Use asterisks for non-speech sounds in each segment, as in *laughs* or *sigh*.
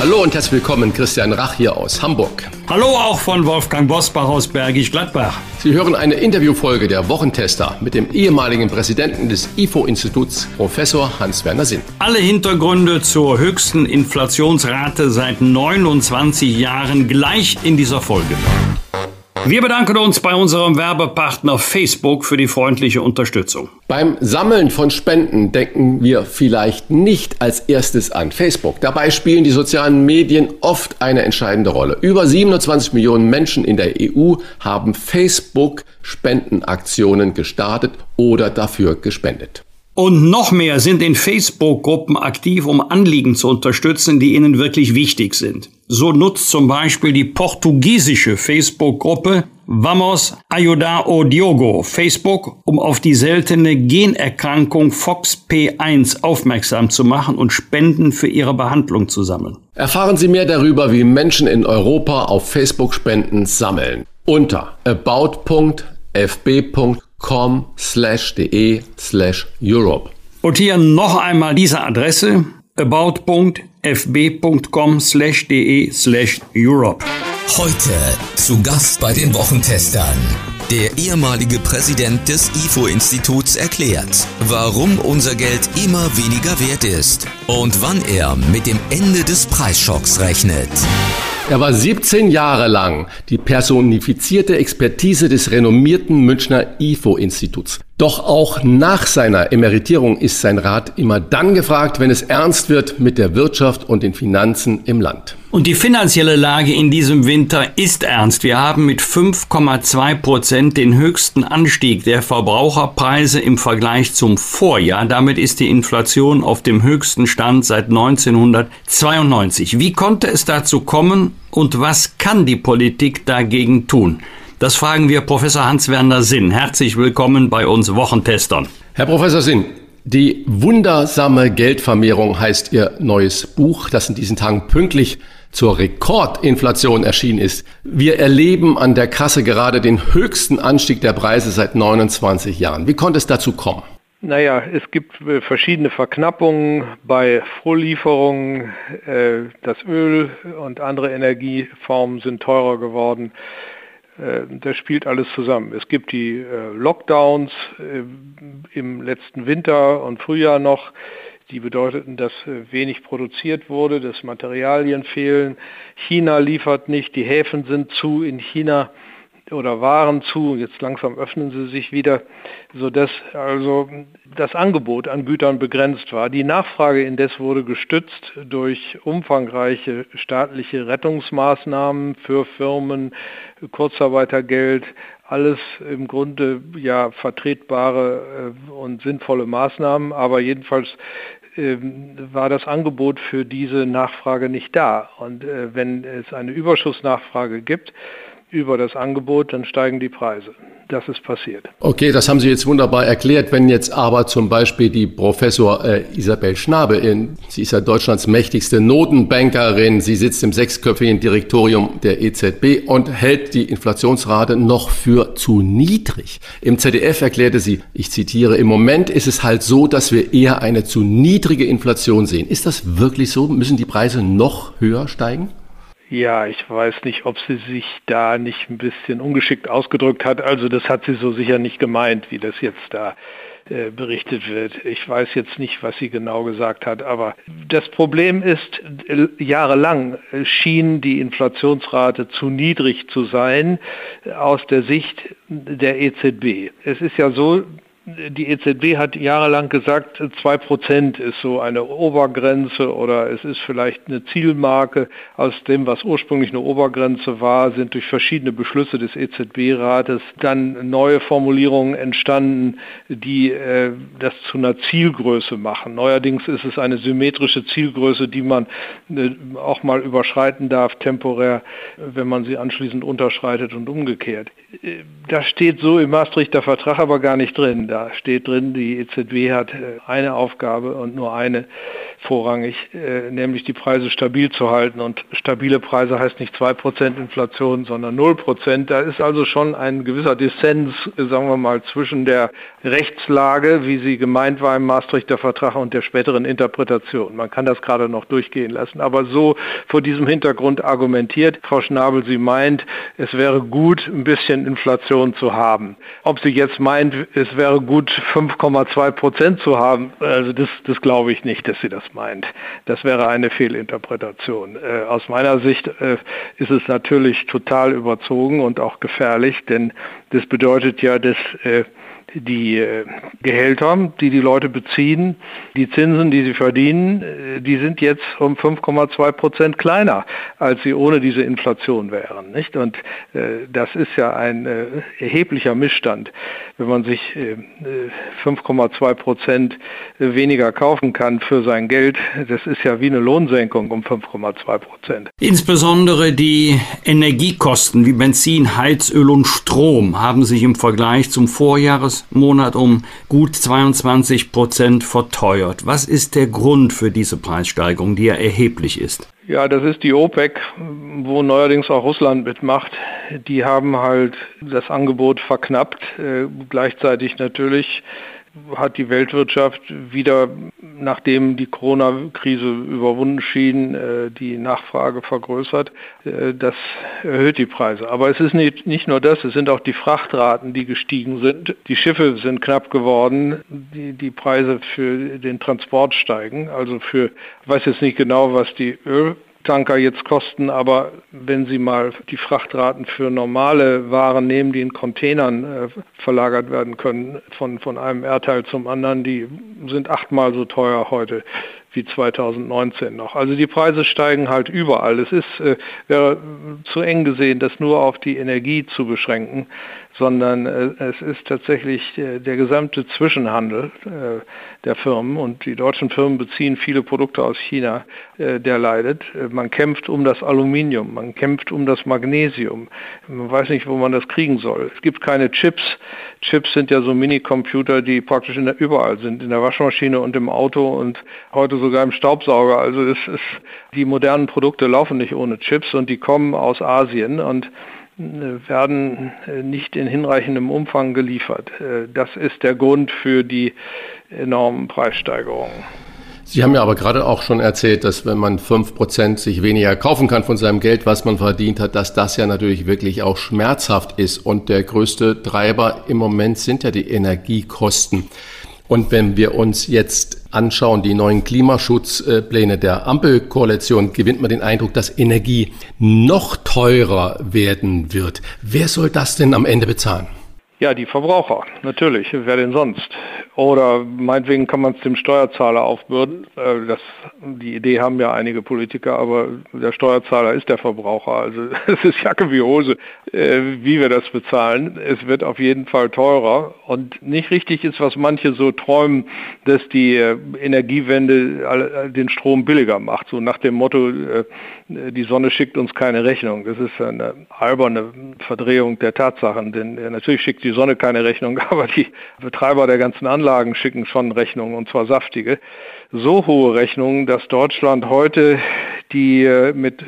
Hallo und herzlich willkommen, Christian Rach hier aus Hamburg. Hallo auch von Wolfgang Bosbach aus Bergisch Gladbach. Sie hören eine Interviewfolge der Wochentester mit dem ehemaligen Präsidenten des IFO-Instituts, Professor Hans-Werner Sinn. Alle Hintergründe zur höchsten Inflationsrate seit 29 Jahren gleich in dieser Folge. Wir bedanken uns bei unserem Werbepartner Facebook für die freundliche Unterstützung. Beim Sammeln von Spenden denken wir vielleicht nicht als erstes an Facebook. Dabei spielen die sozialen Medien oft eine entscheidende Rolle. Über 27 Millionen Menschen in der EU haben Facebook Spendenaktionen gestartet oder dafür gespendet. Und noch mehr sind in Facebook-Gruppen aktiv, um Anliegen zu unterstützen, die ihnen wirklich wichtig sind. So nutzt zum Beispiel die portugiesische Facebook-Gruppe Vamos Ayudar o Diogo Facebook, um auf die seltene Generkrankung FOXP1 aufmerksam zu machen und Spenden für ihre Behandlung zu sammeln. Erfahren Sie mehr darüber, wie Menschen in Europa auf Facebook Spenden sammeln. Unter about.fb.com com slash de slash Europe. Und hier noch einmal diese Adresse about.fb.com slash de slash Europe. Heute zu Gast bei den Wochentestern. Der ehemalige Präsident des IFO-Instituts erklärt, warum unser Geld immer weniger wert ist und wann er mit dem Ende des Preisschocks rechnet. Er war 17 Jahre lang die personifizierte Expertise des renommierten Münchner IFO-Instituts. Doch auch nach seiner Emeritierung ist sein Rat immer dann gefragt, wenn es ernst wird mit der Wirtschaft und den Finanzen im Land. Und die finanzielle Lage in diesem Winter ist ernst. Wir haben mit 5,2 Prozent den höchsten Anstieg der Verbraucherpreise im Vergleich zum Vorjahr. Damit ist die Inflation auf dem höchsten Stand seit 1992. Wie konnte es dazu kommen und was kann die Politik dagegen tun? Das fragen wir Professor Hans-Werner Sinn. Herzlich willkommen bei uns Wochentestern. Herr Professor Sinn, die wundersame Geldvermehrung heißt Ihr neues Buch, das in diesen Tagen pünktlich zur Rekordinflation erschienen ist. Wir erleben an der Kasse gerade den höchsten Anstieg der Preise seit 29 Jahren. Wie konnte es dazu kommen? Naja, es gibt äh, verschiedene Verknappungen bei Vorlieferungen. Äh, das Öl und andere Energieformen sind teurer geworden. Äh, das spielt alles zusammen. Es gibt die Lockdowns im letzten Winter und Frühjahr noch, die bedeuteten, dass wenig produziert wurde, dass Materialien fehlen. China liefert nicht, die Häfen sind zu in China oder waren zu, jetzt langsam öffnen sie sich wieder, sodass also das Angebot an Gütern begrenzt war. Die Nachfrage indes wurde gestützt durch umfangreiche staatliche Rettungsmaßnahmen für Firmen, Kurzarbeitergeld, alles im Grunde ja vertretbare äh, und sinnvolle Maßnahmen, aber jedenfalls war das Angebot für diese Nachfrage nicht da. Und äh, wenn es eine Überschussnachfrage gibt, über das Angebot, dann steigen die Preise. Das ist passiert. Okay, das haben Sie jetzt wunderbar erklärt. Wenn jetzt aber zum Beispiel die Professor äh, Isabel Schnabe, in, sie ist ja Deutschlands mächtigste Notenbankerin, sie sitzt im sechsköpfigen Direktorium der EZB und hält die Inflationsrate noch für zu niedrig. Im ZDF erklärte sie, ich zitiere, im Moment ist es halt so, dass wir eher eine zu niedrige Inflation sehen. Ist das wirklich so? Müssen die Preise noch höher steigen? Ja, ich weiß nicht, ob sie sich da nicht ein bisschen ungeschickt ausgedrückt hat. Also das hat sie so sicher nicht gemeint, wie das jetzt da äh, berichtet wird. Ich weiß jetzt nicht, was sie genau gesagt hat, aber das Problem ist, äh, jahrelang schien die Inflationsrate zu niedrig zu sein aus der Sicht der EZB. Es ist ja so, die EZB hat jahrelang gesagt, 2% ist so eine Obergrenze oder es ist vielleicht eine Zielmarke. Aus dem, was ursprünglich eine Obergrenze war, sind durch verschiedene Beschlüsse des EZB-Rates dann neue Formulierungen entstanden, die äh, das zu einer Zielgröße machen. Neuerdings ist es eine symmetrische Zielgröße, die man äh, auch mal überschreiten darf, temporär, wenn man sie anschließend unterschreitet und umgekehrt. Äh, das steht so im Maastrichter Vertrag aber gar nicht drin. Da steht drin, die EZB hat äh, eine Aufgabe und nur eine vorrangig, äh, nämlich die Preise stabil zu halten. Und stabile Preise heißt nicht 2% Inflation, sondern 0%. Da ist also schon ein gewisser Dissens, sagen wir mal, zwischen der Rechtslage, wie sie gemeint war im Maastrichter Vertrag und der späteren Interpretation. Man kann das gerade noch durchgehen lassen. Aber so vor diesem Hintergrund argumentiert Frau Schnabel, sie meint, es wäre gut, ein bisschen Inflation zu haben. Ob sie jetzt meint, es wäre gut, 5,2 Prozent zu haben, also das, das glaube ich nicht, dass sie das meint. Das wäre eine Fehlinterpretation. Äh, aus meiner Sicht äh, ist es natürlich total überzogen und auch gefährlich, denn das bedeutet ja, dass äh, die äh, Gehälter, die die Leute beziehen, die Zinsen, die sie verdienen, äh, die sind jetzt um 5,2 Prozent kleiner, als sie ohne diese Inflation wären. Nicht? Und äh, das ist ja ein erheblicher Missstand, wenn man sich 5,2 Prozent weniger kaufen kann für sein Geld. Das ist ja wie eine Lohnsenkung um 5,2 Prozent. Insbesondere die Energiekosten wie Benzin, Heizöl und Strom haben sich im Vergleich zum Vorjahres Monat um gut 22 Prozent verteuert. Was ist der Grund für diese Preissteigerung, die ja erheblich ist? Ja, das ist die OPEC, wo neuerdings auch Russland mitmacht. Die haben halt das Angebot verknappt, äh, gleichzeitig natürlich hat die Weltwirtschaft wieder, nachdem die Corona-Krise überwunden schien, äh, die Nachfrage vergrößert. Äh, das erhöht die Preise. Aber es ist nicht, nicht nur das, es sind auch die Frachtraten, die gestiegen sind. Die Schiffe sind knapp geworden, die, die Preise für den Transport steigen. Also für, ich weiß jetzt nicht genau, was die Öl Tanker jetzt kosten, aber wenn Sie mal die Frachtraten für normale Waren nehmen, die in Containern äh, verlagert werden können, von, von einem Erdteil zum anderen, die sind achtmal so teuer heute wie 2019 noch. Also die Preise steigen halt überall. Es ist äh, wäre zu eng gesehen, das nur auf die Energie zu beschränken, sondern äh, es ist tatsächlich äh, der gesamte Zwischenhandel äh, der Firmen und die deutschen Firmen beziehen viele Produkte aus China, äh, der leidet. Äh, man kämpft um das Aluminium, man kämpft um das Magnesium. Man weiß nicht, wo man das kriegen soll. Es gibt keine Chips. Chips sind ja so Minicomputer, die praktisch der, überall sind, in der Waschmaschine und im Auto und heute sogar im Staubsauger. Also es ist, die modernen Produkte laufen nicht ohne Chips und die kommen aus Asien und äh, werden äh, nicht in hinreichendem Umfang geliefert. Äh, das ist der Grund für die enormen Preissteigerungen. Sie haben ja aber gerade auch schon erzählt, dass wenn man fünf Prozent sich weniger kaufen kann von seinem Geld, was man verdient hat, dass das ja natürlich wirklich auch schmerzhaft ist. Und der größte Treiber im Moment sind ja die Energiekosten. Und wenn wir uns jetzt anschauen, die neuen Klimaschutzpläne der Ampelkoalition, gewinnt man den Eindruck, dass Energie noch teurer werden wird. Wer soll das denn am Ende bezahlen? Ja, die Verbraucher, natürlich. Wer denn sonst? Oder meinetwegen kann man es dem Steuerzahler aufbürden. Äh, das, die Idee haben ja einige Politiker, aber der Steuerzahler ist der Verbraucher. Also *laughs* es ist Jacke wie Hose, äh, wie wir das bezahlen. Es wird auf jeden Fall teurer. Und nicht richtig ist, was manche so träumen, dass die äh, Energiewende den Strom billiger macht. So nach dem Motto, die Sonne schickt uns keine Rechnung. Das ist eine alberne Verdrehung der Tatsachen. Denn natürlich schickt die Sonne keine Rechnung, *laughs* aber die Betreiber der ganzen Anlagen Anlagen schicken schon Rechnungen, und zwar saftige. So hohe Rechnungen, dass Deutschland heute die äh, mit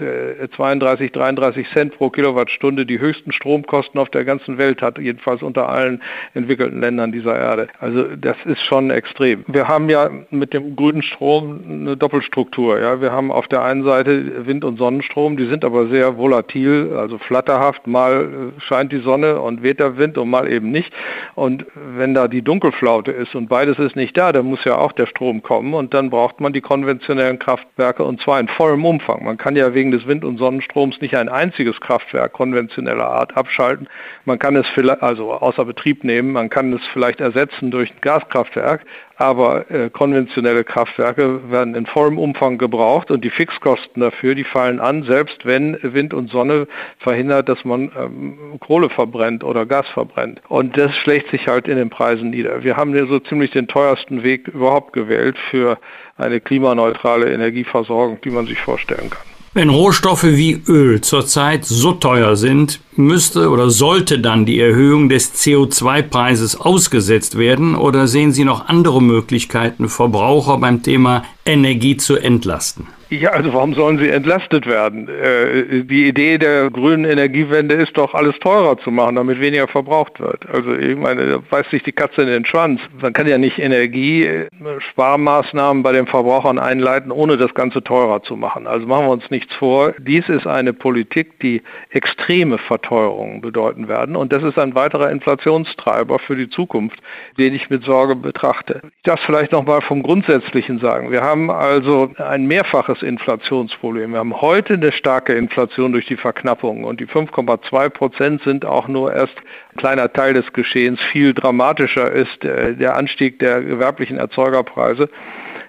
32, äh, 33 Cent pro Kilowattstunde die höchsten Stromkosten auf der ganzen Welt hat, jedenfalls unter allen entwickelten Ländern dieser Erde. Also das ist schon extrem. Wir haben ja mit dem grünen Strom eine Doppelstruktur. Ja, wir haben auf der einen Seite Wind- und Sonnenstrom, die sind aber sehr volatil, also flatterhaft. Mal äh, scheint die Sonne und weht der Wind und mal eben nicht. Und wenn da die Dunkelflaute ist und beides ist nicht da, dann muss ja auch der Strom kommen und dann braucht man die konventionellen Kraftwerke und zwar in vollem Umfang. Man kann ja wegen des Wind- und Sonnenstroms nicht ein einziges Kraftwerk konventioneller Art abschalten. Man kann es vielleicht, also außer Betrieb nehmen, man kann es vielleicht ersetzen durch ein Gaskraftwerk, aber äh, konventionelle Kraftwerke werden in vollem Umfang gebraucht und die Fixkosten dafür, die fallen an, selbst wenn Wind und Sonne verhindert, dass man ähm, Kohle verbrennt oder Gas verbrennt. Und das schlägt sich halt in den Preisen nieder. Wir haben hier so ziemlich den teuersten Weg überhaupt gewählt für eine klimaneutrale Energieversorgung, die man sich vorstellen kann. Wenn Rohstoffe wie Öl zurzeit so teuer sind, müsste oder sollte dann die Erhöhung des CO2-Preises ausgesetzt werden oder sehen Sie noch andere Möglichkeiten, Verbraucher beim Thema Energie zu entlasten? Ja, also warum sollen sie entlastet werden? Äh, die Idee der grünen Energiewende ist doch, alles teurer zu machen, damit weniger verbraucht wird. Also ich meine, da beißt sich die Katze in den Schwanz. Man kann ja nicht Energiesparmaßnahmen bei den Verbrauchern einleiten, ohne das Ganze teurer zu machen. Also machen wir uns nichts vor. Dies ist eine Politik, die extreme Verteuerungen bedeuten werden. Und das ist ein weiterer Inflationstreiber für die Zukunft, den ich mit Sorge betrachte. Ich darf vielleicht noch mal vom Grundsätzlichen sagen. Wir haben also ein mehrfaches Inflationsproblem. Wir haben heute eine starke Inflation durch die Verknappung und die 5,2 Prozent sind auch nur erst ein kleiner Teil des Geschehens. Viel dramatischer ist äh, der Anstieg der gewerblichen Erzeugerpreise.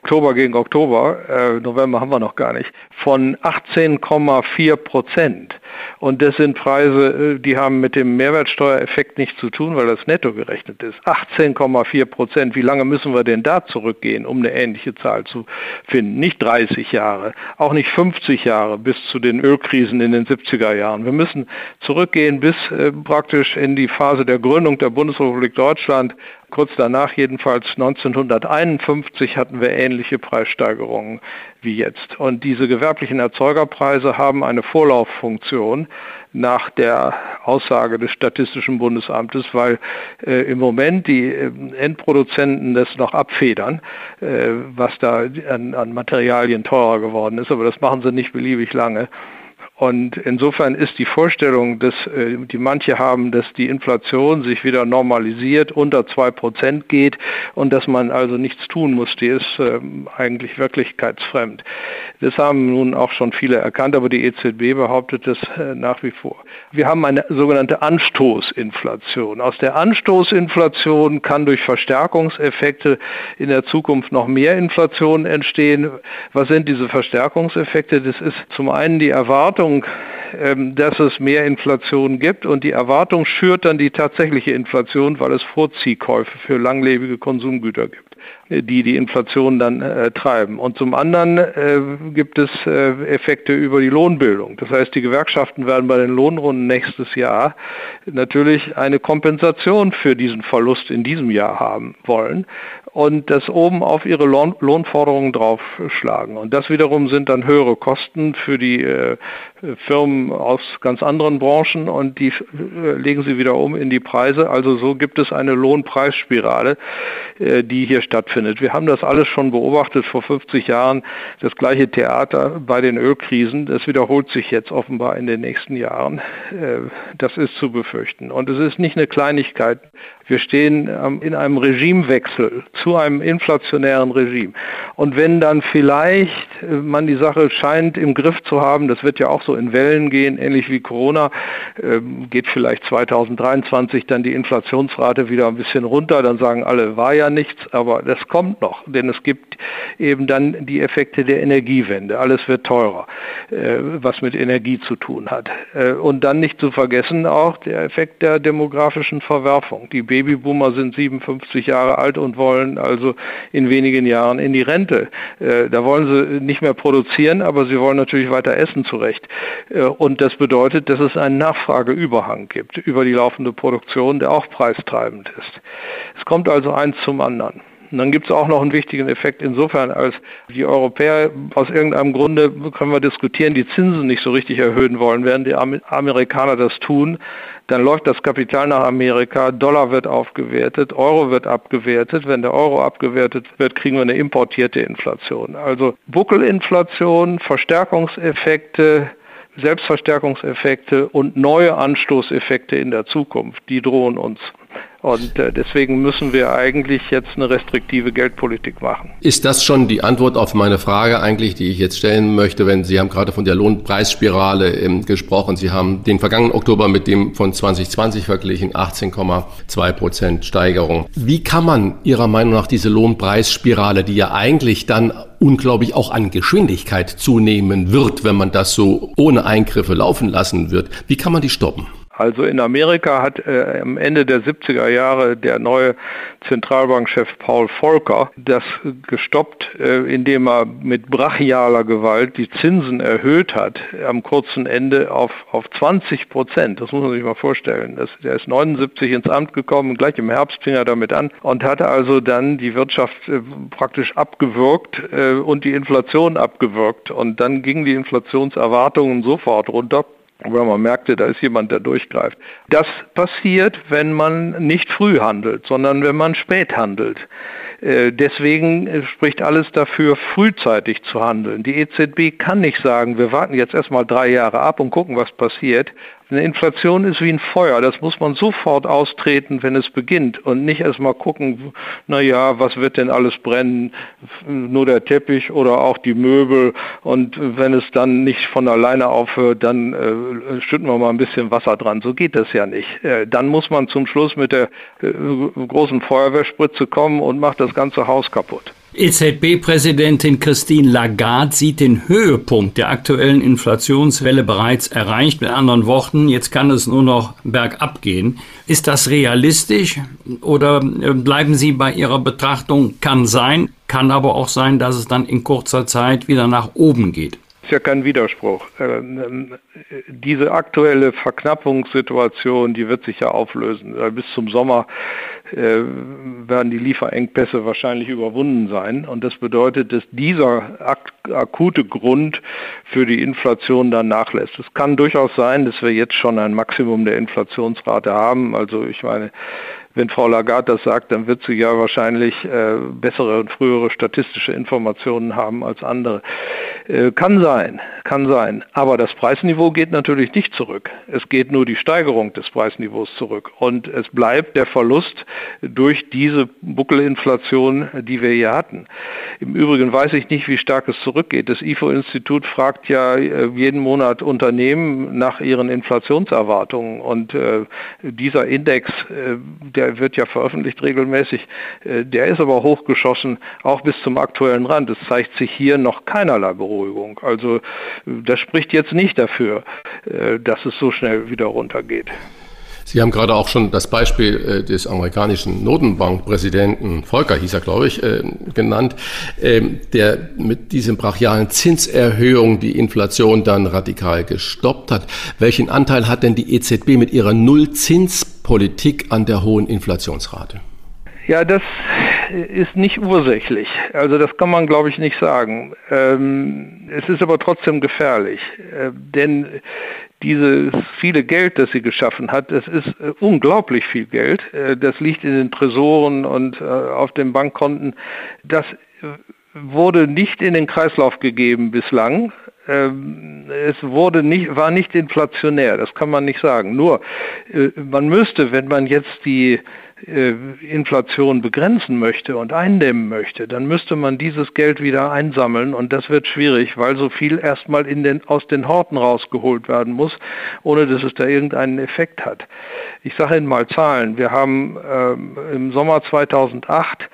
Oktober gegen Oktober, äh, November haben wir noch gar nicht, von 18,4 Prozent. Und das sind Preise, äh, die haben mit dem Mehrwertsteuereffekt nichts zu tun, weil das netto gerechnet ist. 18,4 Prozent. Wie lange müssen wir denn da zurückgehen, um eine ähnliche Zahl zu finden? Nicht 30 Jahre, auch nicht 50 Jahre bis zu den Ölkrisen in den 70er Jahren. Wir müssen zurückgehen bis äh, praktisch in die Phase der Gründung der Bundesrepublik Deutschland Kurz danach, jedenfalls 1951, hatten wir ähnliche Preissteigerungen wie jetzt. Und diese gewerblichen Erzeugerpreise haben eine Vorlauffunktion nach der Aussage des Statistischen Bundesamtes, weil äh, im Moment die äh, Endproduzenten das noch abfedern, äh, was da an, an Materialien teurer geworden ist. Aber das machen sie nicht beliebig lange. Und insofern ist die Vorstellung, dass, äh, die manche haben, dass die Inflation sich wieder normalisiert, unter zwei Prozent geht und dass man also nichts tun muss, die ist ähm, eigentlich wirklichkeitsfremd. Das haben nun auch schon viele erkannt, aber die EZB behauptet das äh, nach wie vor. Wir haben eine sogenannte Anstoßinflation. Aus der Anstoßinflation kann durch Verstärkungseffekte in der Zukunft noch mehr Inflation entstehen. Was sind diese Verstärkungseffekte? Das ist zum einen die Erwartung, Erwartung, ähm, dass es mehr Inflation gibt und die Erwartung schürt dann die tatsächliche Inflation, weil es Vorziehkäufe für langlebige Konsumgüter gibt, die die Inflation dann äh, treiben. Und zum anderen äh, gibt es äh, Effekte über die Lohnbildung. Das heißt, die Gewerkschaften werden bei den Lohnrunden nächstes Jahr natürlich eine Kompensation für diesen Verlust in diesem Jahr haben wollen und das oben auf ihre Lohn Lohnforderungen draufschlagen. Und das wiederum sind dann höhere Kosten für die äh, Firmen aus ganz anderen Branchen und die äh, legen sie wieder um in die Preise. Also so gibt es eine Lohnpreisspirale, äh, die hier stattfindet. Wir haben das alles schon beobachtet vor 50 Jahren, das gleiche Theater bei den Ölkrisen. Das wiederholt sich jetzt offenbar in den nächsten Jahren. Äh, das ist zu befürchten. Und es ist nicht eine Kleinigkeit. Wir stehen ähm, in einem Regimewechsel zu einem inflationären Regime. Und wenn dann vielleicht äh, man die Sache scheint im Griff zu haben, das wird ja auch so in Wellen gehen, ähnlich wie Corona, ähm, geht vielleicht 2023 dann die Inflationsrate wieder ein bisschen runter, dann sagen alle, war ja nichts, aber das kommt noch, denn es gibt eben dann die Effekte der Energiewende. Alles wird teurer, äh, was mit Energie zu tun hat. Äh, und dann nicht zu vergessen auch der Effekt der demografischen Verwerfung. Die Babyboomer sind 57 Jahre alt und wollen also in wenigen Jahren in die Rente. Äh, da wollen sie nicht mehr produzieren, aber sie wollen natürlich weiter essen zurecht. Äh, und das bedeutet, dass es einen Nachfrageüberhang gibt über die laufende Produktion, der auch preistreibend ist. Es kommt also eins zum anderen. Und dann gibt es auch noch einen wichtigen Effekt insofern, als die Europäer aus irgendeinem Grunde, können wir diskutieren, die Zinsen nicht so richtig erhöhen wollen, während die Amerikaner das tun. Dann läuft das Kapital nach Amerika, Dollar wird aufgewertet, Euro wird abgewertet. Wenn der Euro abgewertet wird, kriegen wir eine importierte Inflation. Also Buckelinflation, Verstärkungseffekte, Selbstverstärkungseffekte und neue Anstoßeffekte in der Zukunft, die drohen uns. Und äh, deswegen müssen wir eigentlich jetzt eine restriktive Geldpolitik machen. Ist das schon die Antwort auf meine Frage eigentlich, die ich jetzt stellen möchte, wenn Sie haben gerade von der Lohnpreisspirale ähm, gesprochen. Sie haben den vergangenen Oktober mit dem von 2020 verglichen, 18,2 Prozent Steigerung. Wie kann man Ihrer Meinung nach diese Lohnpreisspirale, die ja eigentlich dann unglaublich auch an Geschwindigkeit zunehmen wird, wenn man das so ohne Eingriffe laufen lassen wird, wie kann man die stoppen? Also in Amerika hat äh, am Ende der 70er Jahre der neue Zentralbankchef Paul Volcker das gestoppt, äh, indem er mit brachialer Gewalt die Zinsen erhöht hat, am kurzen Ende auf, auf 20 Prozent. Das muss man sich mal vorstellen. Das, der ist 79 ins Amt gekommen, gleich im Herbst fing er damit an und hatte also dann die Wirtschaft äh, praktisch abgewürgt äh, und die Inflation abgewürgt. Und dann gingen die Inflationserwartungen sofort runter weil man merkte, da ist jemand, der durchgreift. Das passiert, wenn man nicht früh handelt, sondern wenn man spät handelt. Äh, deswegen spricht alles dafür, frühzeitig zu handeln. Die EZB kann nicht sagen, wir warten jetzt erstmal drei Jahre ab und gucken, was passiert. Eine Inflation ist wie ein Feuer, das muss man sofort austreten, wenn es beginnt und nicht erstmal gucken, naja, was wird denn alles brennen, nur der Teppich oder auch die Möbel und wenn es dann nicht von alleine aufhört, dann äh, schütten wir mal ein bisschen Wasser dran. So geht das ja nicht. Äh, dann muss man zum Schluss mit der äh, großen Feuerwehrspritze kommen und macht das ganze Haus kaputt. EZB-Präsidentin Christine Lagarde sieht den Höhepunkt der aktuellen Inflationswelle bereits erreicht. Mit anderen Worten, jetzt kann es nur noch bergab gehen. Ist das realistisch oder äh, bleiben Sie bei Ihrer Betrachtung? Kann sein, kann aber auch sein, dass es dann in kurzer Zeit wieder nach oben geht. Ist ja kein Widerspruch. Ähm, diese aktuelle Verknappungssituation, die wird sich ja auflösen. Bis zum Sommer äh, werden die Lieferengpässe wahrscheinlich überwunden sein. Und das bedeutet, dass dieser ak akute Grund für die Inflation dann nachlässt. Es kann durchaus sein, dass wir jetzt schon ein Maximum der Inflationsrate haben. Also ich meine, wenn Frau Lagarde das sagt, dann wird sie ja wahrscheinlich äh, bessere und frühere statistische Informationen haben als andere. Äh, kann sein, kann sein. Aber das Preisniveau geht natürlich nicht zurück. Es geht nur die Steigerung des Preisniveaus zurück. Und es bleibt der Verlust durch diese Buckelinflation, die wir hier hatten. Im Übrigen weiß ich nicht, wie stark es zurückgeht. Das IFO-Institut fragt ja äh, jeden Monat Unternehmen nach ihren Inflationserwartungen. Und äh, dieser Index, äh, der wird ja veröffentlicht regelmäßig, äh, der ist aber hochgeschossen, auch bis zum aktuellen Rand. Es zeigt sich hier noch keinerlei Beruhigung. Also das spricht jetzt nicht dafür, äh, dass es so schnell wieder runtergeht. Sie haben gerade auch schon das Beispiel äh, des amerikanischen Notenbankpräsidenten Volcker, hieß er, glaube ich, äh, genannt, ähm, der mit diesem brachialen Zinserhöhung die Inflation dann radikal gestoppt hat. Welchen Anteil hat denn die EZB mit ihrer Nullzinspolitik an der hohen Inflationsrate? Ja, das ist nicht ursächlich. Also das kann man, glaube ich, nicht sagen. Ähm, es ist aber trotzdem gefährlich, äh, denn dieses viele Geld, das sie geschaffen hat, das ist äh, unglaublich viel Geld. Äh, das liegt in den Tresoren und äh, auf den Bankkonten. Das wurde nicht in den Kreislauf gegeben bislang. Ähm, es wurde nicht, war nicht inflationär, das kann man nicht sagen. Nur, man müsste, wenn man jetzt die Inflation begrenzen möchte und eindämmen möchte, dann müsste man dieses Geld wieder einsammeln und das wird schwierig, weil so viel erstmal in den, aus den Horten rausgeholt werden muss, ohne dass es da irgendeinen Effekt hat. Ich sage Ihnen mal Zahlen. Wir haben ähm, im Sommer 2008 äh,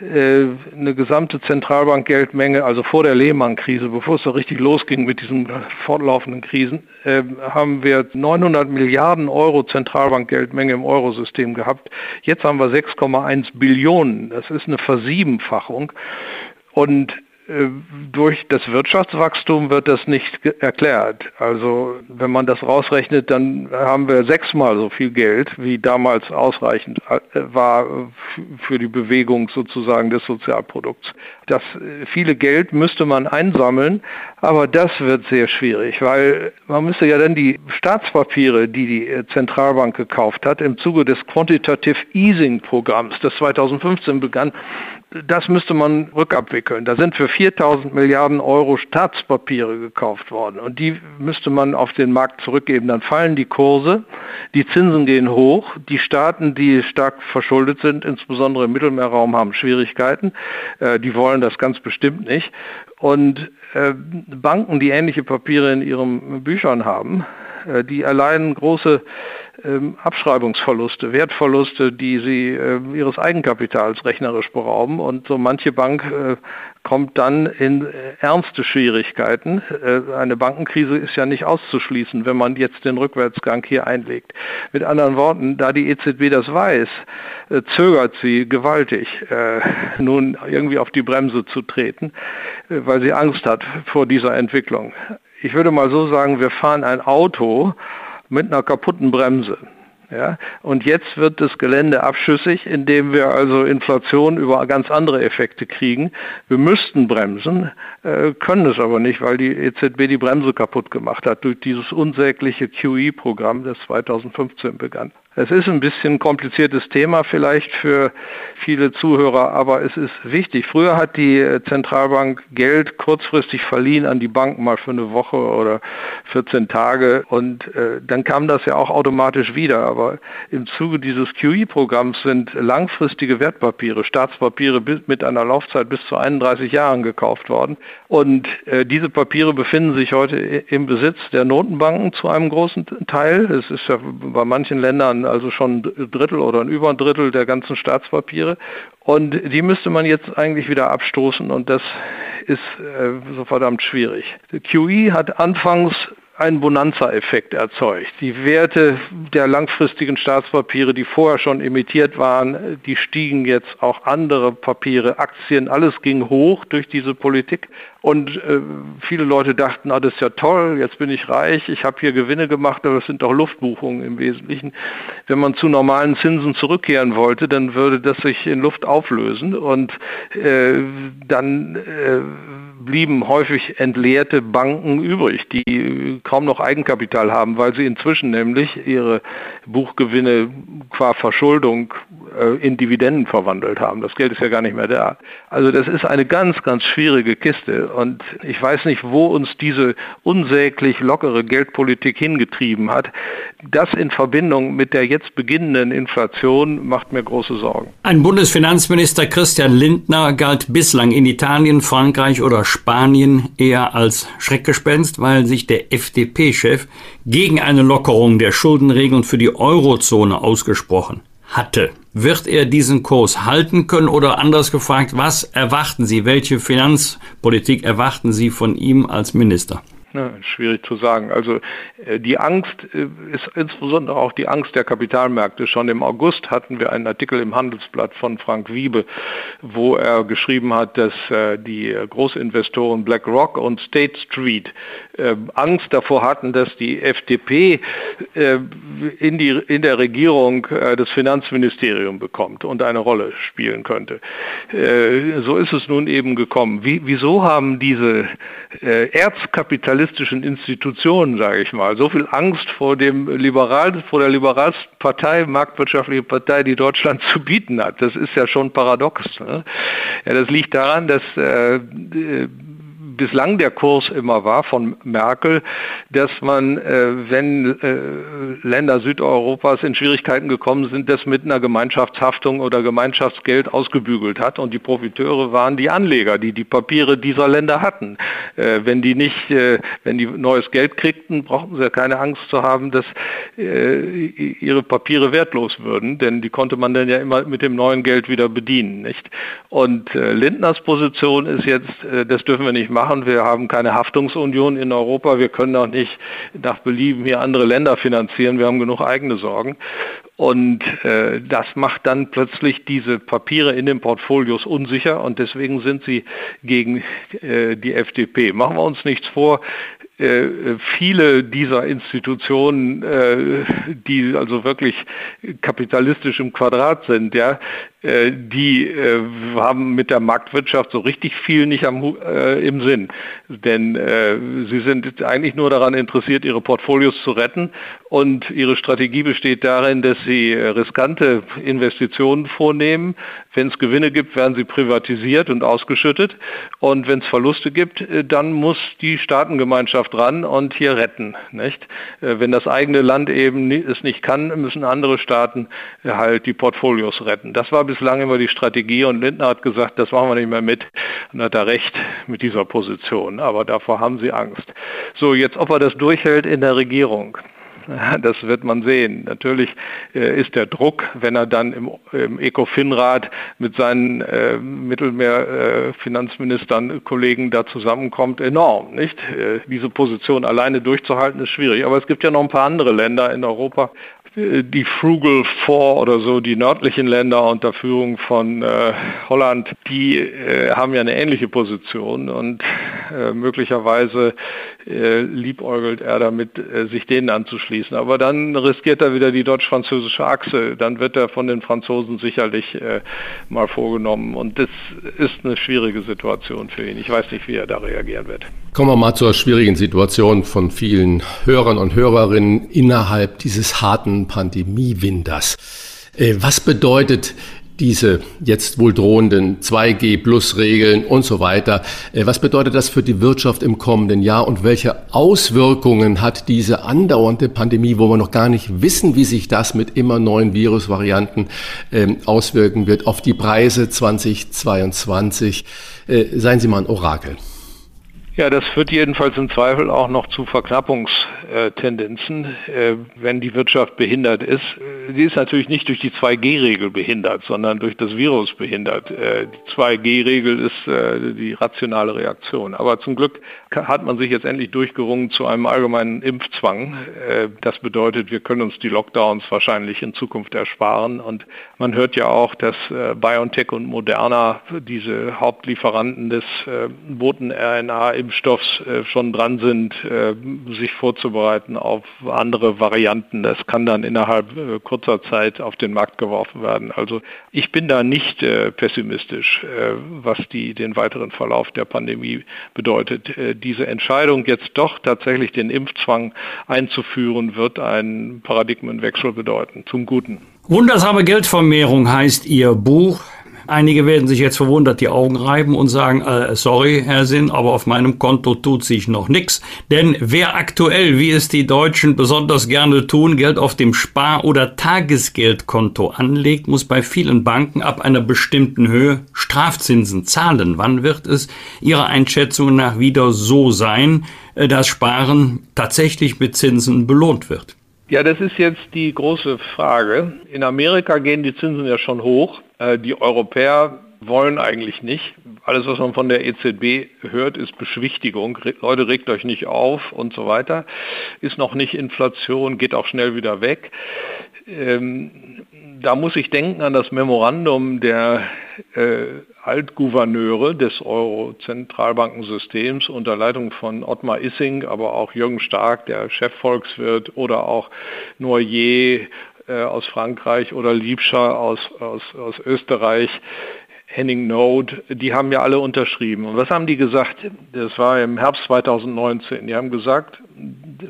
eine gesamte Zentralbankgeldmenge, also vor der Lehman-Krise, bevor es so richtig losging mit diesen fortlaufenden Krisen, äh, haben wir 900 Milliarden Euro Zentralbankgeldmenge im Eurosystem gehabt. Jetzt haben wir 6,1 Billionen. Das ist eine Versiebenfachung. Und äh, durch das Wirtschaftswachstum wird das nicht erklärt. Also wenn man das rausrechnet, dann haben wir sechsmal so viel Geld, wie damals ausreichend äh, war für die Bewegung sozusagen des Sozialprodukts. Das äh, viele Geld müsste man einsammeln, aber das wird sehr schwierig, weil man müsste ja dann die Staatspapiere, die die Zentralbank gekauft hat, im Zuge des Quantitative Easing Programms, das 2015 begann, das müsste man rückabwickeln. Da sind für 4000 Milliarden Euro Staatspapiere gekauft worden und die müsste man auf den Markt zurückgeben. Dann fallen die Kurse die Zinsen gehen hoch, die Staaten, die stark verschuldet sind, insbesondere im Mittelmeerraum, haben Schwierigkeiten, äh, die wollen das ganz bestimmt nicht. Und äh, Banken, die ähnliche Papiere in ihren Büchern haben, die erleiden große ähm, Abschreibungsverluste, Wertverluste, die sie äh, ihres Eigenkapitals rechnerisch berauben. Und so manche Bank äh, kommt dann in ernste Schwierigkeiten. Eine Bankenkrise ist ja nicht auszuschließen, wenn man jetzt den Rückwärtsgang hier einlegt. Mit anderen Worten, da die EZB das weiß, zögert sie gewaltig, nun irgendwie auf die Bremse zu treten, weil sie Angst hat vor dieser Entwicklung ich würde mal so sagen, wir fahren ein Auto mit einer kaputten Bremse. Ja, und jetzt wird das Gelände abschüssig, indem wir also Inflation über ganz andere Effekte kriegen. Wir müssten bremsen, äh, können es aber nicht, weil die EZB die Bremse kaputt gemacht hat durch dieses unsägliche QE-Programm, das 2015 begann. Es ist ein bisschen kompliziertes Thema vielleicht für viele Zuhörer, aber es ist wichtig. Früher hat die äh, Zentralbank Geld kurzfristig verliehen an die Banken mal für eine Woche oder 14 Tage und äh, dann kam das ja auch automatisch wieder. Aber im Zuge dieses QE-Programms sind langfristige Wertpapiere, Staatspapiere mit einer Laufzeit bis zu 31 Jahren gekauft worden. Und äh, diese Papiere befinden sich heute im Besitz der Notenbanken zu einem großen Teil. Es ist ja bei manchen Ländern also schon ein Drittel oder ein über ein Drittel der ganzen Staatspapiere. Und die müsste man jetzt eigentlich wieder abstoßen und das ist äh, so verdammt schwierig. QE hat anfangs einen Bonanza-Effekt erzeugt. Die Werte der langfristigen Staatspapiere, die vorher schon emittiert waren, die stiegen jetzt auch andere Papiere, Aktien, alles ging hoch durch diese Politik. Und äh, viele Leute dachten, ah, das ist ja toll, jetzt bin ich reich, ich habe hier Gewinne gemacht, aber das sind doch Luftbuchungen im Wesentlichen. Wenn man zu normalen Zinsen zurückkehren wollte, dann würde das sich in Luft auflösen und äh, dann äh, blieben häufig entleerte Banken übrig, die kaum noch Eigenkapital haben, weil sie inzwischen nämlich ihre Buchgewinne qua Verschuldung äh, in Dividenden verwandelt haben. Das Geld ist ja gar nicht mehr da. Also das ist eine ganz, ganz schwierige Kiste und ich weiß nicht, wo uns diese unsäglich lockere Geldpolitik hingetrieben hat. Das in Verbindung mit der jetzt beginnenden Inflation macht mir große Sorgen. Ein Bundesfinanzminister Christian Lindner galt bislang in Italien, Frankreich oder Spanien eher als Schreckgespenst, weil sich der FDP-Chef gegen eine Lockerung der Schuldenregeln für die Eurozone ausgesprochen hatte. Wird er diesen Kurs halten können oder anders gefragt, was erwarten Sie, welche Finanzpolitik erwarten Sie von ihm als Minister? Ne, schwierig zu sagen. Also äh, die Angst äh, ist insbesondere auch die Angst der Kapitalmärkte. Schon im August hatten wir einen Artikel im Handelsblatt von Frank Wiebe, wo er geschrieben hat, dass äh, die Großinvestoren BlackRock und State Street Angst davor hatten, dass die FDP in, die, in der Regierung das Finanzministerium bekommt und eine Rolle spielen könnte. So ist es nun eben gekommen. Wie, wieso haben diese Erzkapitalisten kapitalistischen Institutionen, sage ich mal, so viel Angst vor dem liberal, vor der liberalsten Partei, marktwirtschaftliche Partei, die Deutschland *laughs* zu bieten hat. Das ist ja schon paradox. Ne? Ja, das liegt daran, dass äh, bislang der Kurs immer war von Merkel, dass man, äh, wenn äh, Länder Südeuropas in Schwierigkeiten gekommen sind, das mit einer Gemeinschaftshaftung oder Gemeinschaftsgeld ausgebügelt hat. Und die Profiteure waren die Anleger, die die Papiere dieser Länder hatten. Äh, wenn die nicht, wenn die neues Geld kriegten, brauchten sie ja keine Angst zu haben, dass ihre Papiere wertlos würden, denn die konnte man dann ja immer mit dem neuen Geld wieder bedienen. Nicht? Und Lindners Position ist jetzt, das dürfen wir nicht machen, machen. Wir haben keine Haftungsunion in Europa. Wir können auch nicht nach Belieben hier andere Länder finanzieren. Wir haben genug eigene Sorgen. Und äh, das macht dann plötzlich diese Papiere in den Portfolios unsicher und deswegen sind sie gegen äh, die FDP. Machen wir uns nichts vor, äh, viele dieser Institutionen, äh, die also wirklich kapitalistisch im Quadrat sind, ja, die äh, haben mit der Marktwirtschaft so richtig viel nicht am, äh, im Sinn. Denn äh, sie sind eigentlich nur daran interessiert, ihre Portfolios zu retten und ihre Strategie besteht darin, dass sie äh, riskante Investitionen vornehmen. Wenn es Gewinne gibt, werden sie privatisiert und ausgeschüttet und wenn es Verluste gibt, äh, dann muss die Staatengemeinschaft ran und hier retten. Nicht? Wenn das eigene Land eben es nicht kann, müssen andere Staaten halt die Portfolios retten. Das war bislang immer die Strategie und Lindner hat gesagt, das machen wir nicht mehr mit und hat er recht mit dieser Position. Aber davor haben sie Angst. So, jetzt ob er das durchhält in der Regierung. *laughs* Das wird man sehen. Natürlich äh, ist der Druck, wenn er dann im, im ECOFIN-Rat mit seinen äh, Mittelmeer-Finanzministern, äh, Kollegen da zusammenkommt, enorm. Nicht? Äh, diese Position alleine durchzuhalten ist schwierig. Aber es gibt ja noch ein paar andere Länder in Europa, die Frugal Four oder so, die nördlichen Länder unter Führung von äh, Holland, die äh, haben ja eine ähnliche Position und äh, möglicherweise äh, liebäugelt er damit, äh, sich denen anzuschließen. Aber dann riskiert er wieder die deutsch-französische Achse. Dann wird er von den Franzosen sicherlich äh, mal vorgenommen. Und das ist eine schwierige Situation für ihn. Ich weiß nicht, wie er da reagieren wird. Kommen wir mal zur schwierigen Situation von vielen Hörern und Hörerinnen innerhalb dieses harten Pandemiewinters. Äh, was bedeutet diese jetzt wohl drohenden 2G-Plus-Regeln und so weiter. Äh, was bedeutet das für die Wirtschaft im kommenden Jahr und welche Auswirkungen hat diese andauernde Pandemie, wo wir noch gar nicht wissen, wie sich das mit immer neuen Virusvarianten ähm, auswirken wird, auf die Preise 2022? Äh, seien Sie mal ein Orakel. Ja, das führt jedenfalls im Zweifel auch noch zu Verknappungstendenzen, äh, wenn die Wirtschaft behindert ist. Sie ist natürlich nicht durch die 2G-Regel behindert, sondern durch das Virus behindert. Äh, die 2G-Regel ist äh, die rationale Reaktion. Aber zum Glück hat man sich jetzt endlich durchgerungen zu einem allgemeinen Impfzwang. Das bedeutet, wir können uns die Lockdowns wahrscheinlich in Zukunft ersparen. Und man hört ja auch, dass BioNTech und Moderna, diese Hauptlieferanten des Boten-RNA, Impfstoffs äh, schon dran sind, äh, sich vorzubereiten auf andere Varianten. Das kann dann innerhalb äh, kurzer Zeit auf den Markt geworfen werden. Also ich bin da nicht pessimistisch, was die, den weiteren Verlauf der Pandemie bedeutet. Diese Entscheidung, jetzt doch tatsächlich den Impfzwang einzuführen, wird einen Paradigmenwechsel bedeuten, zum Guten. Wundersame Geldvermehrung heißt Ihr Buch. Einige werden sich jetzt verwundert die Augen reiben und sagen, äh, sorry, Herr Sinn, aber auf meinem Konto tut sich noch nichts. Denn wer aktuell, wie es die Deutschen besonders gerne tun, Geld auf dem Spar- oder Tagesgeldkonto anlegt, muss bei vielen Banken ab einer bestimmten Höhe Strafzinsen zahlen. Wann wird es Ihrer Einschätzung nach wieder so sein, äh, dass Sparen tatsächlich mit Zinsen belohnt wird? Ja, das ist jetzt die große Frage. In Amerika gehen die Zinsen ja schon hoch. Äh, die Europäer wollen eigentlich nicht. Alles, was man von der EZB hört, ist Beschwichtigung. Leute, regt euch nicht auf und so weiter. Ist noch nicht Inflation, geht auch schnell wieder weg. Ähm, da muss ich denken an das Memorandum der äh, Altgouverneure des Euro-Zentralbankensystems unter Leitung von Ottmar Issing, aber auch Jürgen Stark, der Chefvolkswirt, oder auch Noyer äh, aus Frankreich oder Liebscher aus, aus, aus Österreich, Henning Node, die haben ja alle unterschrieben. Und was haben die gesagt? Das war im Herbst 2019. Die haben gesagt,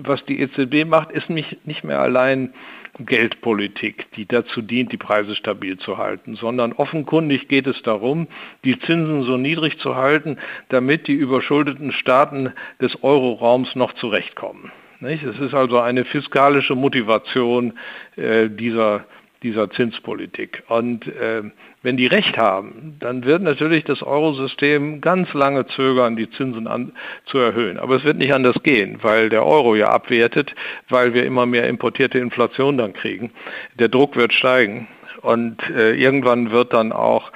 was die EZB macht, ist nicht, nicht mehr allein Geldpolitik, die dazu dient, die Preise stabil zu halten, sondern offenkundig geht es darum, die Zinsen so niedrig zu halten, damit die überschuldeten Staaten des Euroraums noch zurechtkommen. Es ist also eine fiskalische Motivation äh, dieser, dieser Zinspolitik. Und äh, wenn die recht haben, dann wird natürlich das Eurosystem ganz lange zögern, die Zinsen an, zu erhöhen. Aber es wird nicht anders gehen, weil der Euro ja abwertet, weil wir immer mehr importierte Inflation dann kriegen. Der Druck wird steigen. Und äh, irgendwann wird dann auch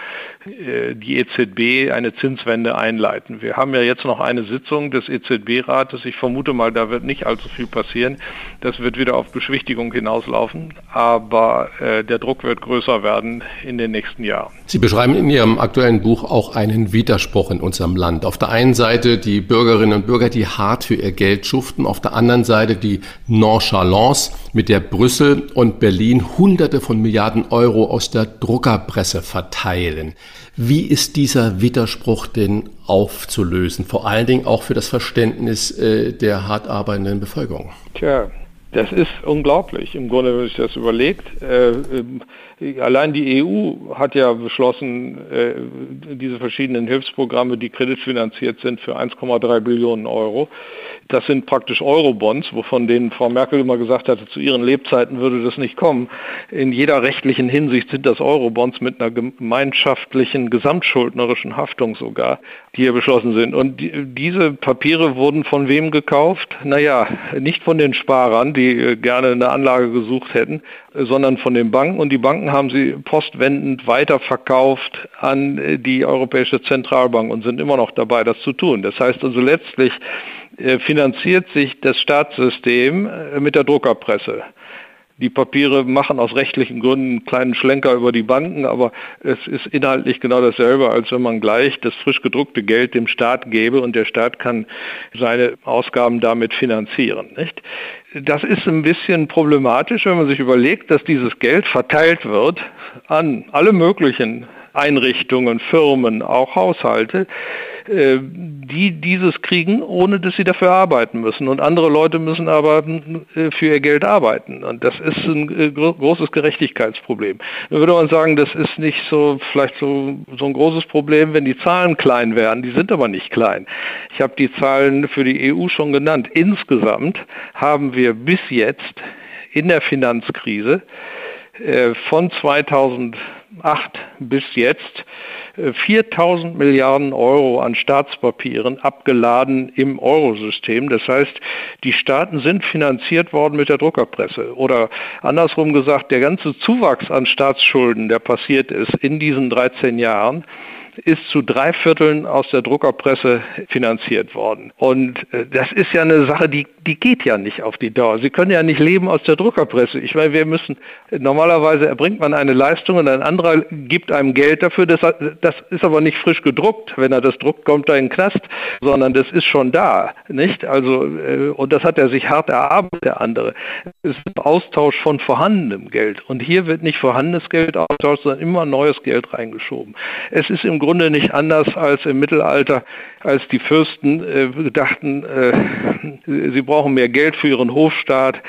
die EZB eine Zinswende einleiten. Wir haben ja jetzt noch eine Sitzung des EZB-Rates. Ich vermute mal, da wird nicht allzu viel passieren. Das wird wieder auf Beschwichtigung hinauslaufen. Aber äh, der Druck wird größer werden in den nächsten Jahren. Sie beschreiben in Ihrem aktuellen Buch auch einen Widerspruch in unserem Land. Auf der einen Seite die Bürgerinnen und Bürger, die hart für ihr Geld schuften. Auf der anderen Seite die Nonchalance, mit der Brüssel und Berlin Hunderte von Milliarden Euro aus der Druckerpresse verteilen. Wie ist dieser Widerspruch denn aufzulösen? Vor allen Dingen auch für das Verständnis äh, der hart arbeitenden Bevölkerung. Tja, das ist unglaublich, im Grunde, wenn sich das überlegt. Äh, äh, allein die EU hat ja beschlossen, äh, diese verschiedenen Hilfsprogramme, die kreditfinanziert sind, für 1,3 Billionen Euro. Das sind praktisch Eurobonds, wovon denen Frau Merkel immer gesagt hatte, zu ihren Lebzeiten würde das nicht kommen. In jeder rechtlichen Hinsicht sind das Eurobonds mit einer gemeinschaftlichen, gesamtschuldnerischen Haftung sogar, die hier beschlossen sind. Und die, diese Papiere wurden von wem gekauft? Naja, nicht von den Sparern, die äh, gerne eine Anlage gesucht hätten, sondern von den Banken. Und die Banken haben sie postwendend weiterverkauft an äh, die Europäische Zentralbank und sind immer noch dabei, das zu tun. Das heißt also letztlich äh, finanziert sich das Staatssystem äh, mit der Druckerpresse. Die Papiere machen aus rechtlichen Gründen einen kleinen Schlenker über die Banken, aber es ist inhaltlich genau dasselbe, als wenn man gleich das frisch gedruckte Geld dem Staat gäbe und der Staat kann seine Ausgaben damit finanzieren. Nicht? Das ist ein bisschen problematisch, wenn man sich überlegt, dass dieses Geld verteilt wird an alle möglichen Einrichtungen, Firmen, auch Haushalte, die dieses kriegen, ohne dass sie dafür arbeiten müssen. Und andere Leute müssen aber äh, für ihr Geld arbeiten. Und das ist ein äh, großes Gerechtigkeitsproblem. Da würde man sagen, das ist nicht so vielleicht so, so ein großes Problem, wenn die Zahlen klein wären. Die sind aber nicht klein. Ich habe die Zahlen für die EU schon genannt. Insgesamt haben wir bis jetzt in der Finanzkrise von 2000 2008 bis jetzt 4000 äh, Milliarden Euro an Staatspapieren abgeladen im Eurosystem. Das heißt, die Staaten sind finanziert worden mit der Druckerpresse. Oder andersrum gesagt, der ganze Zuwachs an Staatsschulden, der passiert ist in diesen 13 Jahren, ist zu drei Vierteln aus der Druckerpresse finanziert worden. Und äh, das ist ja eine Sache, die, die geht ja nicht auf die Dauer. Sie können ja nicht leben aus der Druckerpresse. Ich meine, wir müssen, normalerweise erbringt man eine Leistung und ein anderer gibt einem Geld dafür. Das, das ist aber nicht frisch gedruckt. Wenn er das druckt, kommt er in den Knast, sondern das ist schon da, nicht? Also, äh, und das hat er sich hart erarbeitet, der andere. Es ist ein Austausch von vorhandenem Geld. Und hier wird nicht vorhandenes Geld austauscht, sondern immer neues Geld reingeschoben. Es ist im Grunde nicht anders als im Mittelalter, als die Fürsten äh, dachten, äh, sie brauchen mehr Geld für ihren Hofstaat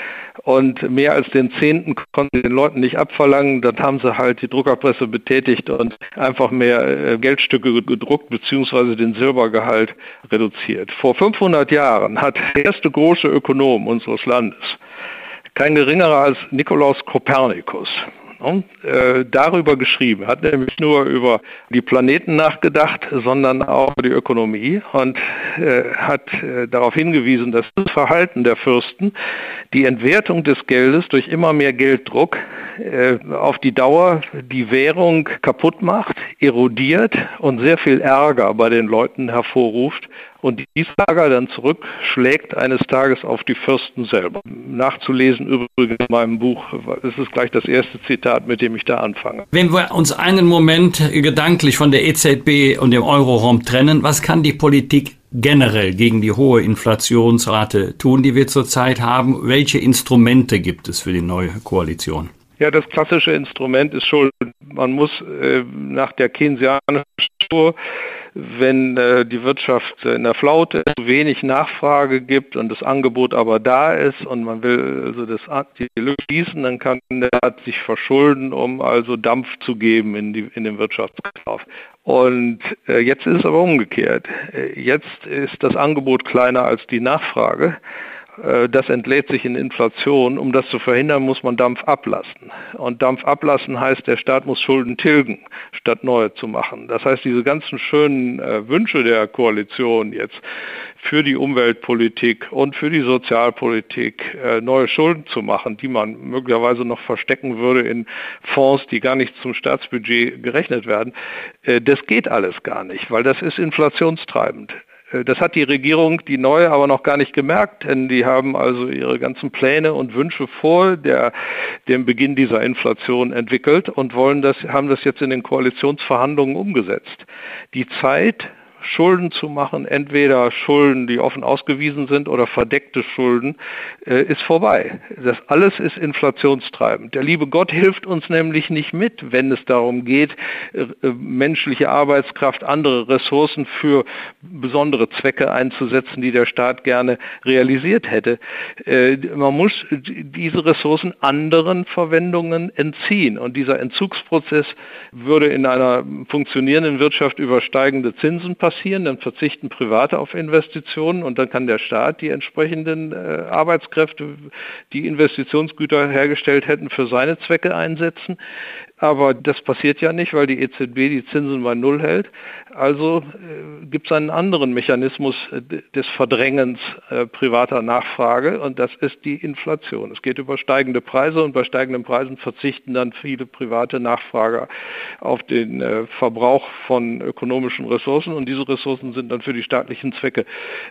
und mehr als den Zehnten konnten sie den Leuten nicht abverlangen. Dann haben sie halt die Druckerpresse betätigt und einfach mehr äh, Geldstücke gedruckt bzw. den Silbergehalt reduziert. Vor 500 Jahren hat der erste große Ökonom unseres Landes, kein geringerer als Nikolaus Kopernikus, darüber geschrieben. Hat nämlich nur über die Planeten nachgedacht, sondern auch über die Ökonomie und äh, hat äh, darauf hingewiesen, dass das Verhalten der Fürsten die Entwertung des Geldes durch immer mehr Gelddruck äh, auf die Dauer die Währung kaputt macht, erodiert und sehr viel Ärger bei den Leuten hervorruft und dies Ärger dann zurückschlägt eines Tages auf die Fürsten selber. Nachzulesen übrigens in meinem Buch, das ist gleich das erste Zitat, mit dem ich da anfange. Wenn wir uns einen Moment gedanklich von der EZB und dem Euroraum trennen, was kann die Politik generell gegen die hohe Inflationsrate tun, die wir zurzeit haben? Welche Instrumente gibt es für die neue Koalition? Ja, das klassische Instrument ist Schulden. Man muss äh, nach der keynesianischen Spur wenn äh, die Wirtschaft in der Flaute zu wenig Nachfrage gibt und das Angebot aber da ist und man will also das die Lücke schließen, dann kann der sich verschulden, um also Dampf zu geben in, die, in den Wirtschaftskauf. Und äh, jetzt ist es aber umgekehrt. Äh, jetzt ist das Angebot kleiner als die Nachfrage. Äh, das entlädt sich in Inflation. Um das zu verhindern, muss man Dampf ablassen. Und Dampf ablassen heißt, der Staat muss Schulden tilgen, statt neue zu machen. Das heißt, diese ganzen schönen äh, Wünsche der Koalition jetzt für die Umweltpolitik und für die Sozialpolitik äh, neue Schulden zu machen, die man möglicherweise noch verstecken würde in Fonds, die gar nicht zum Staatsbudget gerechnet werden, das geht alles gar nicht, weil das ist inflationstreibend. Äh, das hat die Regierung, die neue, aber noch gar nicht gemerkt, denn die haben also ihre ganzen Pläne und Wünsche vor der, dem Beginn dieser Inflation entwickelt und wollen das, haben das jetzt in den Koalitionsverhandlungen umgesetzt. Die Zeit Schulden zu machen, entweder Schulden, die offen ausgewiesen sind oder verdeckte Schulden, äh, ist vorbei. Das alles ist inflationstreibend. Der liebe Gott hilft uns nämlich nicht mit, wenn es darum geht, äh, menschliche Arbeitskraft, andere Ressourcen für besondere Zwecke einzusetzen, die der Staat gerne realisiert hätte. Äh, man muss diese Ressourcen anderen Verwendungen entziehen. Und dieser Entzugsprozess würde in einer funktionierenden Wirtschaft über steigende Zinsen passieren. Dann verzichten Private auf Investitionen und dann kann der Staat die entsprechenden äh, Arbeitskräfte, die Investitionsgüter hergestellt hätten, für seine Zwecke einsetzen. Aber das passiert ja nicht, weil die EZB die Zinsen bei Null hält. Also äh, gibt es einen anderen Mechanismus äh, des Verdrängens äh, privater Nachfrage und das ist die Inflation. Es geht über steigende Preise und bei steigenden Preisen verzichten dann viele private Nachfrager auf den äh, Verbrauch von ökonomischen Ressourcen und diese Ressourcen sind dann für die staatlichen Zwecke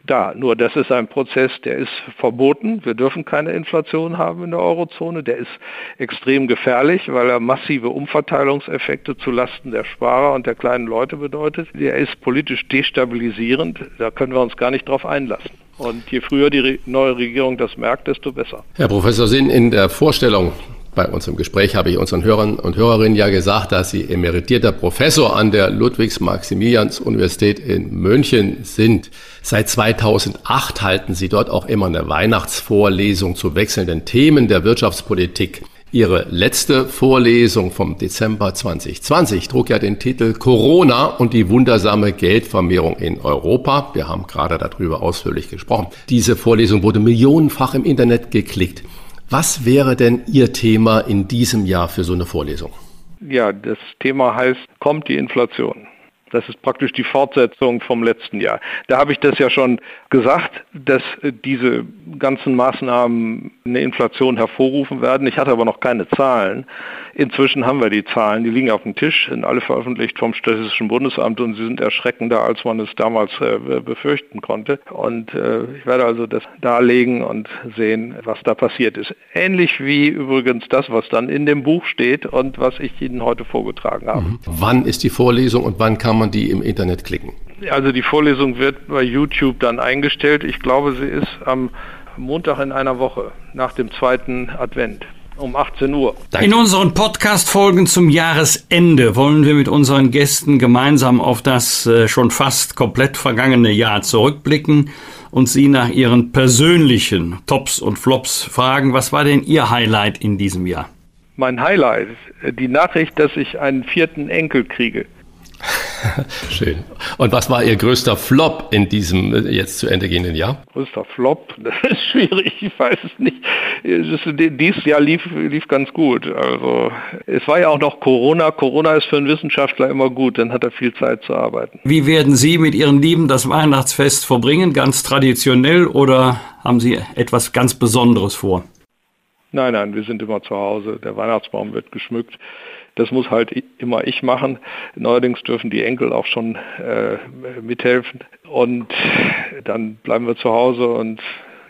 da. Nur das ist ein Prozess, der ist verboten. Wir dürfen keine Inflation haben in der Eurozone. Der ist extrem gefährlich, weil er massive Umverteilungseffekte zu Lasten der Sparer und der kleinen Leute bedeutet. Der ist politisch destabilisierend. Da können wir uns gar nicht drauf einlassen. Und je früher die neue Regierung das merkt, desto besser. Herr Professor Sinn, in der Vorstellung bei unserem Gespräch habe ich unseren Hörern und Hörerinnen ja gesagt, dass Sie emeritierter Professor an der Ludwigs-Maximilians-Universität in München sind. Seit 2008 halten Sie dort auch immer eine Weihnachtsvorlesung zu wechselnden Themen der Wirtschaftspolitik. Ihre letzte Vorlesung vom Dezember 2020 trug ja den Titel Corona und die wundersame Geldvermehrung in Europa. Wir haben gerade darüber ausführlich gesprochen. Diese Vorlesung wurde millionenfach im Internet geklickt. Was wäre denn Ihr Thema in diesem Jahr für so eine Vorlesung? Ja, das Thema heißt, kommt die Inflation? Das ist praktisch die Fortsetzung vom letzten Jahr. Da habe ich das ja schon gesagt, dass diese ganzen Maßnahmen eine Inflation hervorrufen werden. Ich hatte aber noch keine Zahlen. Inzwischen haben wir die Zahlen, die liegen auf dem Tisch, sind alle veröffentlicht vom Statistischen Bundesamt und sie sind erschreckender, als man es damals äh, befürchten konnte. Und äh, ich werde also das darlegen und sehen, was da passiert ist. Ähnlich wie übrigens das, was dann in dem Buch steht und was ich Ihnen heute vorgetragen habe. Mhm. Wann ist die Vorlesung und wann kann man die im Internet klicken? Also die Vorlesung wird bei YouTube dann eingestellt. Ich glaube, sie ist am Montag in einer Woche nach dem zweiten Advent um 18 Uhr. Danke. In unseren Podcast-Folgen zum Jahresende wollen wir mit unseren Gästen gemeinsam auf das äh, schon fast komplett vergangene Jahr zurückblicken und Sie nach Ihren persönlichen Tops und Flops fragen. Was war denn Ihr Highlight in diesem Jahr? Mein Highlight, die Nachricht, dass ich einen vierten Enkel kriege. *laughs* Schön. Und was war Ihr größter Flop in diesem äh, jetzt zu Ende gehenden Jahr? Größter Flop? *laughs* Das ist schwierig, ich weiß es nicht. dieses Jahr lief, lief ganz gut. Also es war ja auch noch Corona. Corona ist für einen Wissenschaftler immer gut, dann hat er viel Zeit zu arbeiten. Wie werden Sie mit Ihren Lieben das Weihnachtsfest verbringen? Ganz traditionell oder haben Sie etwas ganz Besonderes vor? Nein, nein, wir sind immer zu Hause. Der Weihnachtsbaum wird geschmückt. Das muss halt immer ich machen. Neuerdings dürfen die Enkel auch schon äh, mithelfen. Und dann bleiben wir zu Hause und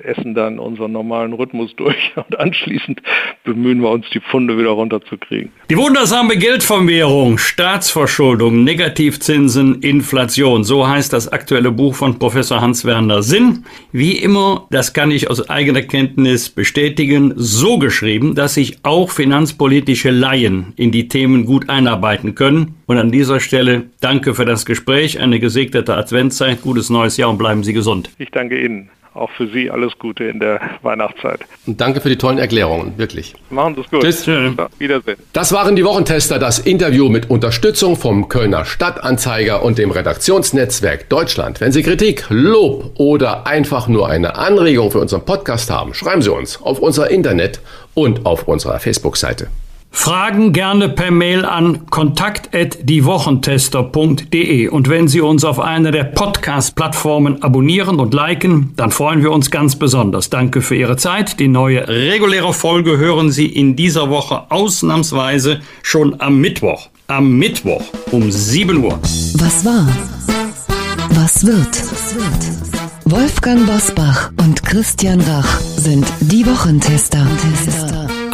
essen dann unseren normalen Rhythmus durch *laughs* und anschließend bemühen wir uns, die Pfunde wieder runterzukriegen. Die wundersame Geldvermehrung, Staatsverschuldung, Negativzinsen, Inflation, so heißt das aktuelle Buch von Professor Hans-Werner Sinn. Wie immer, das kann ich aus eigener Kenntnis bestätigen, so geschrieben, dass sich auch finanzpolitische Laien in die Themen gut einarbeiten können. Und an dieser Stelle danke für das Gespräch, eine gesegnete Adventszeit, gutes neues Jahr und bleiben Sie gesund. Ich danke Ihnen auch für Sie alles Gute in der Weihnachtszeit. Und danke für die tollen Erklärungen, wirklich. Machen Sie es gut. Tschüss. Ja, Wiedersehen. Das waren die Wochentester, das Interview mit Unterstützung vom Kölner Stadtanzeiger und dem Redaktionsnetzwerk Deutschland. Wenn Sie Kritik, Lob oder einfach nur eine Anregung für unseren Podcast haben, schreiben Sie uns auf unser Internet und auf unserer Facebook-Seite. Fragen gerne per Mail an kontakt@diewochentester.de und wenn Sie uns auf einer der Podcast-Plattformen abonnieren und liken, dann freuen wir uns ganz besonders. Danke für Ihre Zeit. Die neue reguläre Folge hören Sie in dieser Woche ausnahmsweise schon am Mittwoch. Am Mittwoch um 7 Uhr. Was war? Was wird? Wolfgang Bosbach und Christian Rach sind die Wochentester.